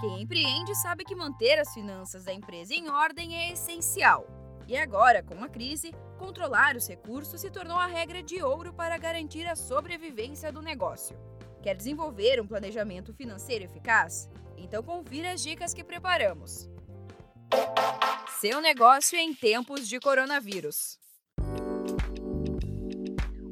Quem empreende sabe que manter as finanças da empresa em ordem é essencial. E agora, com a crise, controlar os recursos se tornou a regra de ouro para garantir a sobrevivência do negócio. Quer desenvolver um planejamento financeiro eficaz? Então confira as dicas que preparamos. Seu negócio em tempos de coronavírus.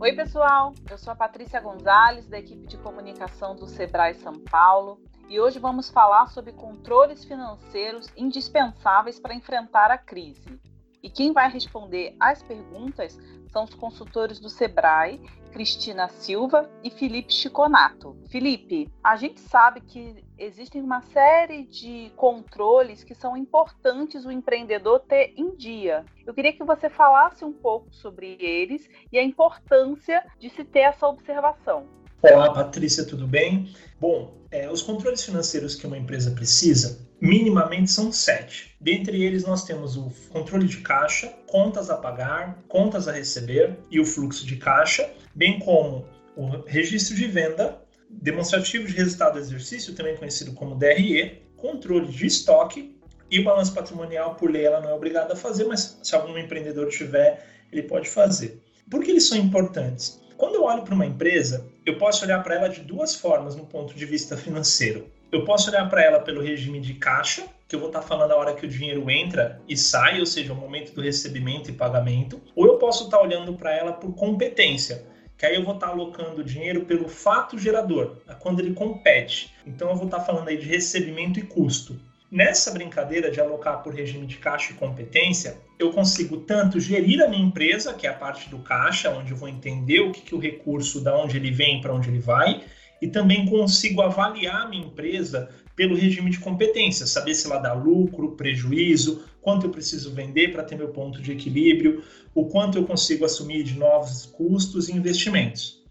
Oi, pessoal. Eu sou a Patrícia Gonzalez, da equipe de comunicação do Sebrae São Paulo, e hoje vamos falar sobre controles financeiros indispensáveis para enfrentar a crise. E quem vai responder às perguntas são os consultores do Sebrae, Cristina Silva e Felipe Chiconato. Felipe, a gente sabe que existem uma série de controles que são importantes o empreendedor ter em dia. Eu queria que você falasse um pouco sobre eles e a importância de se ter essa observação. Olá, Patrícia, tudo bem? Bom, é, os controles financeiros que uma empresa precisa minimamente são sete. Dentre eles, nós temos o controle de caixa, contas a pagar, contas a receber e o fluxo de caixa, bem como o registro de venda, demonstrativo de resultado do exercício, também conhecido como DRE, controle de estoque e o balanço patrimonial, por lei, ela não é obrigada a fazer, mas se algum empreendedor tiver, ele pode fazer. Por que eles são importantes? Quando eu olho para uma empresa, eu posso olhar para ela de duas formas no ponto de vista financeiro. Eu posso olhar para ela pelo regime de caixa, que eu vou estar tá falando a hora que o dinheiro entra e sai, ou seja, o momento do recebimento e pagamento, ou eu posso estar tá olhando para ela por competência, que aí eu vou estar tá alocando o dinheiro pelo fato gerador, quando ele compete. Então eu vou estar falando aí de recebimento e custo. Nessa brincadeira de alocar por regime de caixa e competência, eu consigo tanto gerir a minha empresa, que é a parte do caixa, onde eu vou entender o que, que o recurso, da onde ele vem, para onde ele vai, e também consigo avaliar a minha empresa pelo regime de competência, saber se ela dá lucro, prejuízo, quanto eu preciso vender para ter meu ponto de equilíbrio, o quanto eu consigo assumir de novos custos e investimentos.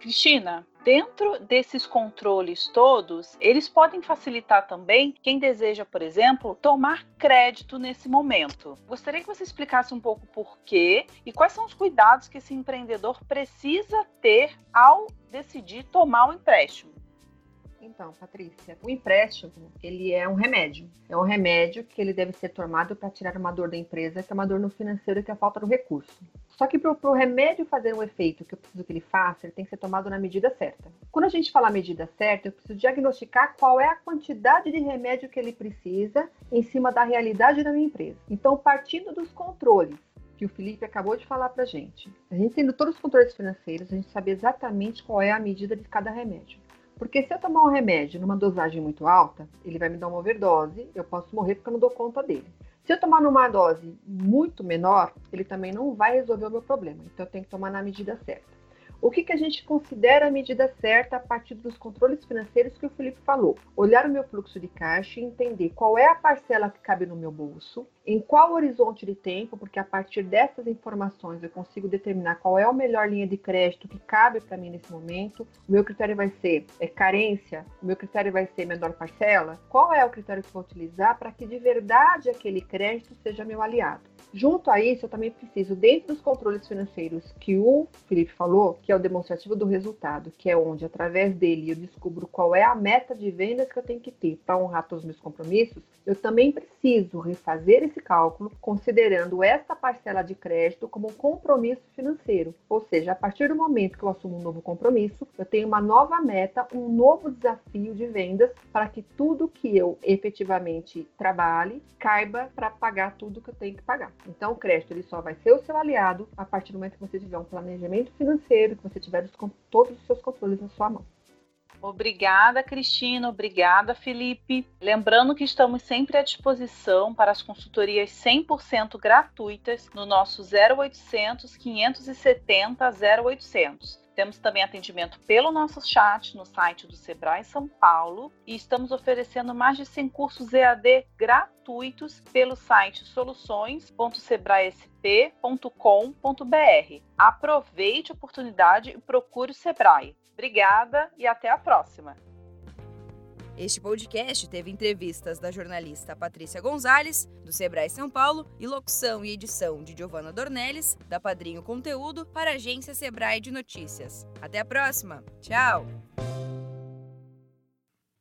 Cristina, dentro desses controles todos, eles podem facilitar também quem deseja, por exemplo, tomar crédito nesse momento. Gostaria que você explicasse um pouco por quê e quais são os cuidados que esse empreendedor precisa ter ao decidir tomar o um empréstimo. Então, Patrícia, o empréstimo, ele é um remédio. É um remédio que ele deve ser tomado para tirar uma dor da empresa, que é uma dor no financeiro, que é a falta do recurso. Só que para o remédio fazer um efeito que eu preciso que ele faça, ele tem que ser tomado na medida certa. Quando a gente fala medida certa, eu preciso diagnosticar qual é a quantidade de remédio que ele precisa em cima da realidade da minha empresa. Então, partindo dos controles, que o Felipe acabou de falar para gente. A gente tendo todos os controles financeiros, a gente sabe exatamente qual é a medida de cada remédio. Porque se eu tomar um remédio numa dosagem muito alta, ele vai me dar uma overdose, eu posso morrer porque eu não dou conta dele. Se eu tomar numa dose muito menor, ele também não vai resolver o meu problema. Então eu tenho que tomar na medida certa. O que, que a gente considera a medida certa a partir dos controles financeiros que o Felipe falou? Olhar o meu fluxo de caixa e entender qual é a parcela que cabe no meu bolso, em qual horizonte de tempo, porque a partir dessas informações eu consigo determinar qual é a melhor linha de crédito que cabe para mim nesse momento. O meu critério vai ser é, carência, o meu critério vai ser menor parcela. Qual é o critério que vou utilizar para que de verdade aquele crédito seja meu aliado? Junto a isso, eu também preciso, dentro dos controles financeiros que o Felipe falou, que é o demonstrativo do resultado, que é onde, através dele, eu descubro qual é a meta de vendas que eu tenho que ter para honrar todos os meus compromissos, eu também preciso refazer esse cálculo considerando essa parcela de crédito como um compromisso financeiro. Ou seja, a partir do momento que eu assumo um novo compromisso, eu tenho uma nova meta, um novo desafio de vendas para que tudo que eu efetivamente trabalhe caiba para pagar tudo que eu tenho que pagar. Então, o crédito ele só vai ser o seu aliado a partir do momento que você tiver um planejamento financeiro, que você tiver os, todos os seus controles na sua mão. Obrigada, Cristina. Obrigada, Felipe. Lembrando que estamos sempre à disposição para as consultorias 100% gratuitas no nosso 0800 570 0800. Temos também atendimento pelo nosso chat no site do Sebrae São Paulo e estamos oferecendo mais de 100 cursos EAD gratuitos pelo site soluções.sebraesp.com.br. Aproveite a oportunidade e procure o Sebrae. Obrigada e até a próxima. Este podcast teve entrevistas da jornalista Patrícia Gonzalez, do Sebrae São Paulo, e locução e edição de Giovana Dornelles, da Padrinho Conteúdo, para a agência Sebrae de Notícias. Até a próxima. Tchau!